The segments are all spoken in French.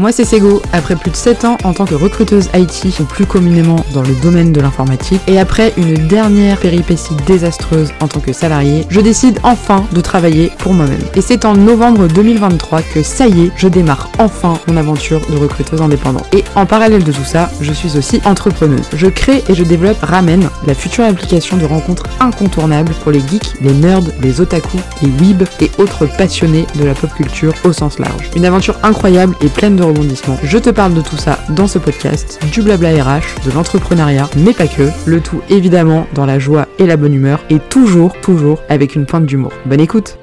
Moi c'est Sego, après plus de 7 ans en tant que recruteuse IT ou plus communément dans le domaine de l'informatique, et après une dernière péripétie désastreuse en tant que salarié, je décide enfin de travailler pour moi-même. Et c'est en novembre 2023 que ça y est, je démarre enfin mon aventure de recruteuse indépendante. Et en parallèle de tout ça, je suis aussi entrepreneuse. Je crée et je développe Ramen, la future application de rencontres incontournable pour les geeks, les nerds, les otaku, les weebs et autres passionnés de la pop culture au sens large. Une aventure incroyable et pleine de Je te parle de tout ça dans ce podcast, du blabla RH, de l'entrepreneuriat, mais pas que. Le tout évidemment dans la joie et la bonne humeur et toujours, toujours avec une pointe d'humour. Bonne écoute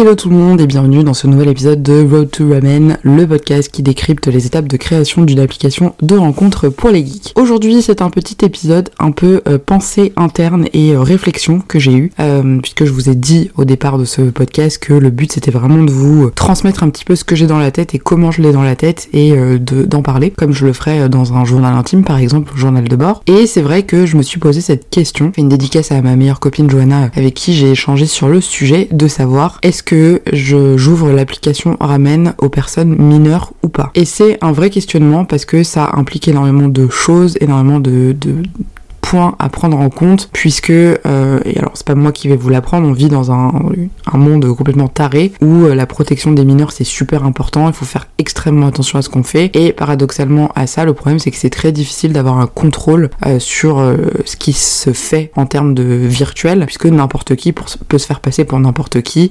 Hello tout le monde et bienvenue dans ce nouvel épisode de Road to Ramen, le podcast qui décrypte les étapes de création d'une application de rencontre pour les geeks. Aujourd'hui c'est un petit épisode un peu euh, pensée interne et euh, réflexion que j'ai eu, euh, puisque je vous ai dit au départ de ce podcast que le but c'était vraiment de vous transmettre un petit peu ce que j'ai dans la tête et comment je l'ai dans la tête et d'en parler, comme je le ferais dans un journal intime par exemple, journal de bord. Et c'est vrai que je me suis posé cette question, une dédicace à ma meilleure copine Johanna avec qui j'ai échangé sur le sujet de savoir est-ce que je j'ouvre l'application Ramen aux personnes mineures ou pas. Et c'est un vrai questionnement parce que ça implique énormément de choses, énormément de, de à prendre en compte puisque euh, et alors c'est pas moi qui vais vous l'apprendre on vit dans un, un, monde complètement taré où euh, la protection des mineurs c'est super important il faut faire extrêmement attention à ce qu'on fait. Et paradoxalement à ça le problème c'est que c'est très difficile d'avoir un contrôle euh, sur ce qui se fait en termes de virtuel puisque n'importe qui peut se faire passer pour n'importe qui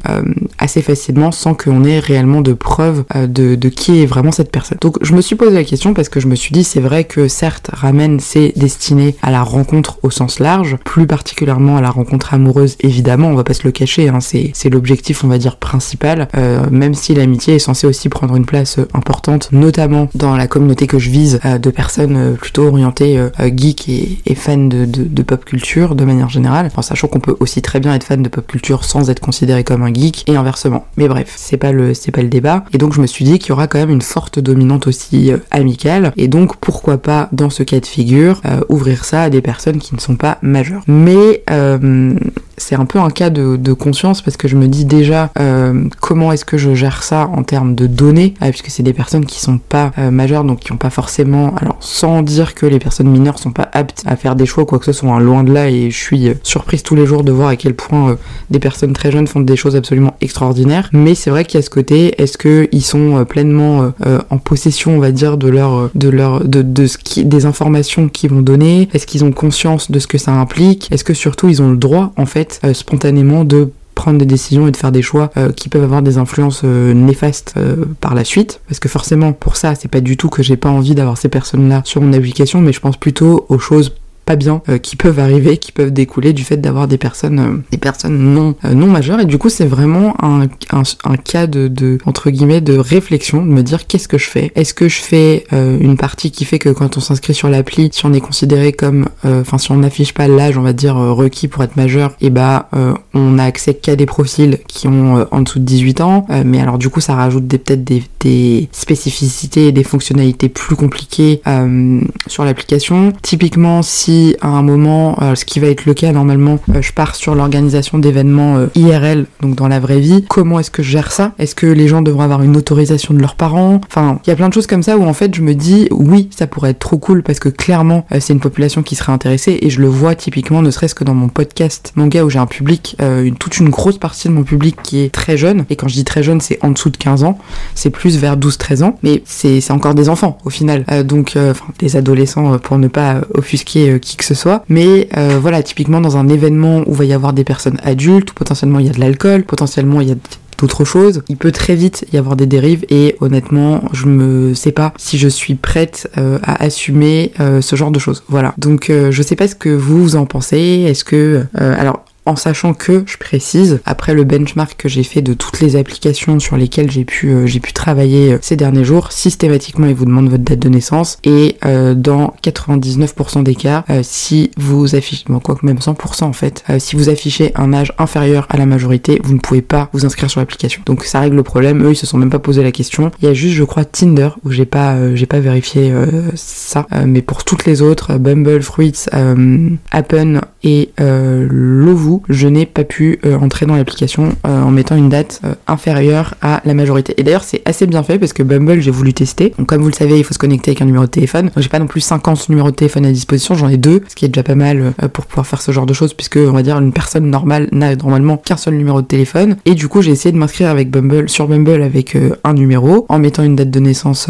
assez facilement sans qu'on ait réellement de preuves de, de qui est vraiment cette personne. Donc je me suis posé la question parce que je me suis dit c'est vrai que certes ramène c'est destiné à la rencontre au sens large, plus particulièrement à la rencontre amoureuse évidemment, on va pas se le cacher, hein, c'est, l'objectif on va dire principal, euh, même si l'amitié est censée aussi prendre une place euh, importante, notamment dans la communauté que je vise, euh, de personnes plutôt orientées geek et, et fans de, pop culture de manière générale, en sachant qu'on peut aussi très bien être fan de pop culture sans être considéré comme un geek et inversement. Mais bref, c'est pas le c'est pas le débat. Et donc je me suis dit qu'il y aura quand même une forte dominante aussi amicale. Et donc pourquoi pas dans ce cas de figure ouvrir ça à des personnes qui ne sont pas majeures. Mais euh, c'est un peu un cas de, conscience parce que je me dis déjà euh, comment est-ce que je gère ça en termes de données, euh, puisque c'est des personnes qui sont pas majeures, donc qui ont pas forcément, alors sans dire que les personnes mineures sont pas aptes à faire des choix quoi que ce soit, hein, loin de là, et je suis surprise tous les jours de voir à quel point des personnes très jeunes font des choses absolument extraordinaires. Mais c'est vrai qu'il y a ce côté, est-ce que ils sont pleinement en possession, on va dire, de leur, de leur, de, de ce qui, des informations qu'ils vont donner, est-ce qu'ils ont conscience de ce que ça implique. Est-ce que surtout ils ont le droit en fait euh, spontanément de prendre des décisions et de faire des choix euh, qui peuvent avoir des influences euh, néfastes par la suite? Parce que forcément pour ça c'est pas du tout que j'ai pas envie d'avoir ces personnes là sur mon application mais je pense plutôt aux choses pas bien euh, qui peuvent arriver, qui peuvent découler du fait d'avoir des personnes, euh, des personnes non, euh, non majeures. Et du coup, c'est vraiment un, un, cas de, de, entre guillemets, de réflexion, de me dire qu'est-ce que je fais? Est-ce que je fais une partie qui fait que quand on s'inscrit sur l'appli, si on est considéré comme, enfin, si on n'affiche pas l'âge, on va dire, requis pour être majeur, et eh bah, on a accès qu'à des profils qui ont en dessous de 18 ans. mais alors, du coup, ça rajoute peut-être des, des, spécificités et des fonctionnalités plus compliquées sur l'application. Typiquement, si à un moment, euh, ce qui va être le cas normalement, euh, je pars sur l'organisation d'événements euh, IRL, donc dans la vraie vie, comment est-ce que je gère ça? Est-ce que les gens devront avoir une autorisation de leurs parents? Enfin, il y a plein de choses comme ça où en fait je me dis oui, ça pourrait être trop cool parce que clairement c'est une population qui serait intéressée et je le vois typiquement ne serait-ce que dans mon podcast mon gars où j'ai un public, toute une grosse partie de mon public qui est très jeune. Et quand je dis très jeune c'est en dessous de 15 ans, c'est plus vers 12-13 ans, mais c'est encore des enfants au final, donc des adolescents pour ne pas offusquer qui que ce soit. Mais euh, voilà, typiquement dans un événement où va y avoir des personnes adultes, où potentiellement il y a de l'alcool, potentiellement il y a d'autres choses, il peut très vite y avoir des dérives et honnêtement, je me sais pas si je suis prête euh, à assumer euh, ce genre de choses. Voilà. Donc je sais pas ce que vous en pensez. Est-ce que alors en sachant que, je précise, après le benchmark que j'ai fait de toutes les applications sur lesquelles j'ai pu, euh, pu travailler euh, ces derniers jours, systématiquement ils vous demandent votre date de naissance et euh, dans 99% des cas, si vous affichez, bon, quoi que même 100% en fait, si vous affichez un âge inférieur à la majorité, vous ne pouvez pas vous inscrire sur l'application. Donc ça règle le problème, eux ils se sont même pas posé la question. Il y a juste je crois Tinder où j'ai pas, j'ai pas vérifié ça, mais pour toutes les autres, Bumble, Fruits, Appen et Lovoo, je n'ai pas pu euh, entrer dans l'application euh, en mettant une date euh, inférieure à la majorité. Et d'ailleurs, c'est assez bien fait parce que Bumble, j'ai voulu tester. Donc, comme vous le savez, il faut se connecter avec un numéro de téléphone. Donc, j'ai pas non plus 50 numéros de téléphone à disposition, j'en ai deux, ce qui est déjà pas mal pour pouvoir faire ce genre de choses, puisque on va dire une personne normale n'a normalement qu'un seul numéro de téléphone. Et du coup, j'ai essayé de m'inscrire avec Bumble sur Bumble avec un numéro en mettant une date de naissance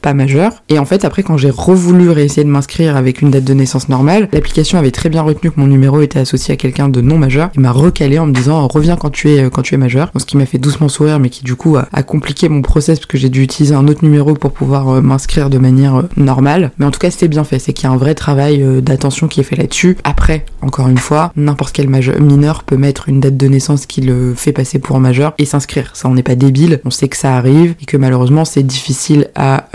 pas majeur. Et en fait, après, quand j'ai revoulu réessayer de m'inscrire avec une date de naissance normale, l'application avait très bien retenu que mon numéro était associé à quelqu'un de non majeur. Il m'a recalé en me disant reviens quand tu es quand tu es majeur. ce qui m'a fait doucement sourire, mais qui du coup a, compliqué mon process parce que j'ai dû utiliser un autre numéro pour pouvoir euh, m'inscrire de manière euh, normale. Mais en tout cas, c'était bien fait. C'est qu'il y a un vrai travail euh, d'attention qui est fait là-dessus. Après, encore une fois, n'importe quel majeur, mineur peut mettre une date de naissance qui le fait passer pour majeur et s'inscrire. Ça, on n'est pas débile. On sait que ça arrive et que malheureusement, c'est difficile à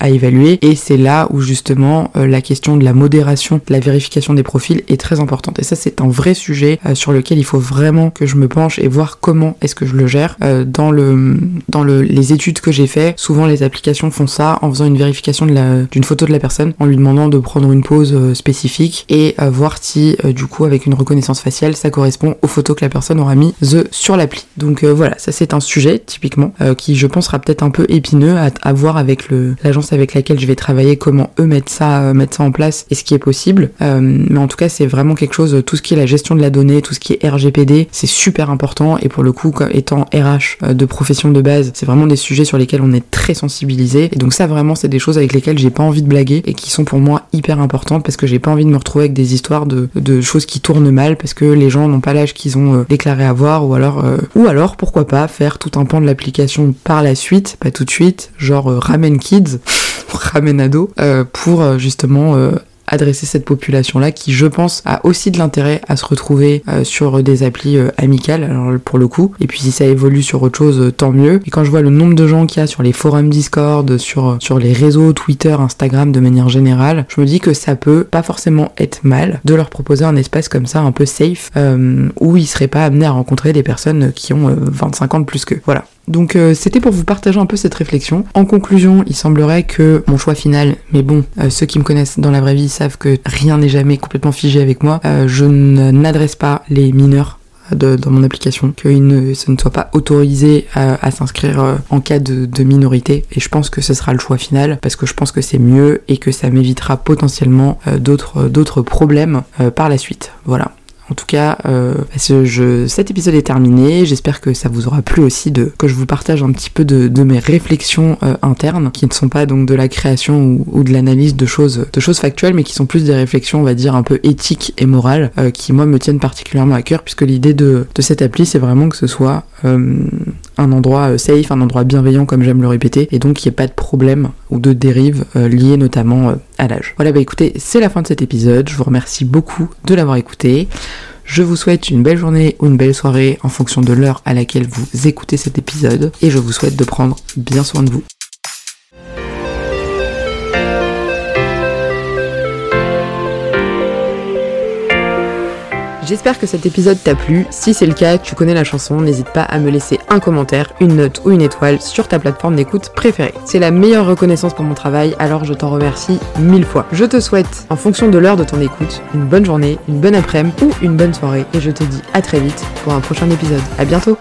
à évaluer. Et c'est là où justement euh, la question de la modération, de la vérification des profils est très importante. Et ça, c'est un vrai sujet euh, sur lequel il faut vraiment que je me penche et voir comment est-ce que je le gère. Euh, dans le, dans le, les études que j'ai fait, souvent les applications font ça en faisant une vérification d'une photo de la personne, en lui demandant de prendre une pause spécifique et voir si du coup avec une reconnaissance faciale ça correspond aux photos que la personne aura mis sur l'appli. Donc voilà, ça c'est un sujet typiquement qui je pense sera peut-être un peu épineux à, voir avec l'agence avec laquelle je vais travailler, comment eux mettent ça, euh, mettre ça en place et ce qui est possible. Euh, mais en tout cas, c'est vraiment quelque chose, tout ce qui est la gestion de la donnée, tout ce qui est RGPD, c'est super important. Et pour le coup, étant RH euh, de profession de base, c'est vraiment des sujets sur lesquels on est très sensibilisé. Et donc ça, vraiment, c'est des choses avec lesquelles j'ai pas envie de blaguer et qui sont pour moi hyper importantes parce que j'ai pas envie de me retrouver avec des histoires de, de choses qui tournent mal parce que les gens n'ont pas l'âge qu'ils ont déclaré avoir ou alors, ou alors, pourquoi pas faire tout un pan de l'application par la suite, pas tout de suite, genre Ramen Ramenado euh, pour euh, justement euh, adresser cette population-là qui, je pense, a aussi de l'intérêt à se retrouver sur des applis amicales, alors pour le coup. Et puis si ça évolue sur autre chose, tant mieux. Et quand je vois le nombre de gens qu'il y a sur les forums Discord, sur, sur les réseaux Twitter, Instagram de manière générale, je me dis que ça peut pas forcément être mal de leur proposer un espace comme ça, un peu safe, où ils seraient pas amenés à rencontrer des personnes qui ont 25 ans de plus que. Voilà. Donc euh, c'était pour vous partager un peu cette réflexion. En conclusion, il semblerait que mon choix final, mais bon, euh, ceux qui me connaissent dans la vraie vie savent que rien n'est jamais complètement figé avec moi. Euh, je n'adresse pas les mineurs dans mon application, que ce ne soit pas autorisé à, s'inscrire en cas de, minorité. Et je pense que ce sera le choix final parce que je pense que c'est mieux et que ça m'évitera potentiellement d'autres problèmes par la suite. Voilà. En tout cas, euh, cet épisode est terminé. J'espère que ça vous aura plu aussi que je vous partage un petit peu de, mes réflexions euh, internes, qui ne sont pas donc de la création ou, de l'analyse de choses, factuelles, mais qui sont plus des réflexions, on va dire, un peu éthiques et morales, euh, qui moi me tiennent particulièrement à cœur, puisque l'idée de, de cette appli, c'est vraiment que ce soit un endroit safe, un endroit bienveillant, comme j'aime le répéter, et donc qu'il n'y ait pas de problème ou de dérive liées notamment à l'âge. Voilà, bah écoutez, c'est la fin de cet épisode. Je vous remercie beaucoup de l'avoir écouté. Je vous souhaite une belle journée ou une belle soirée en fonction de l'heure à laquelle vous écoutez cet épisode et je vous souhaite de prendre bien soin de vous. J'espère que cet épisode t'a plu. Si c'est le cas, tu connais la chanson, n'hésite pas à me laisser un commentaire, une note ou une étoile sur ta plateforme d'écoute préférée. C'est la meilleure reconnaissance pour mon travail, alors je t'en remercie mille fois. Je te souhaite, en fonction de l'heure de ton écoute, une bonne journée, une bonne après-midi ou une bonne soirée et je te dis à très vite pour un prochain épisode. À bientôt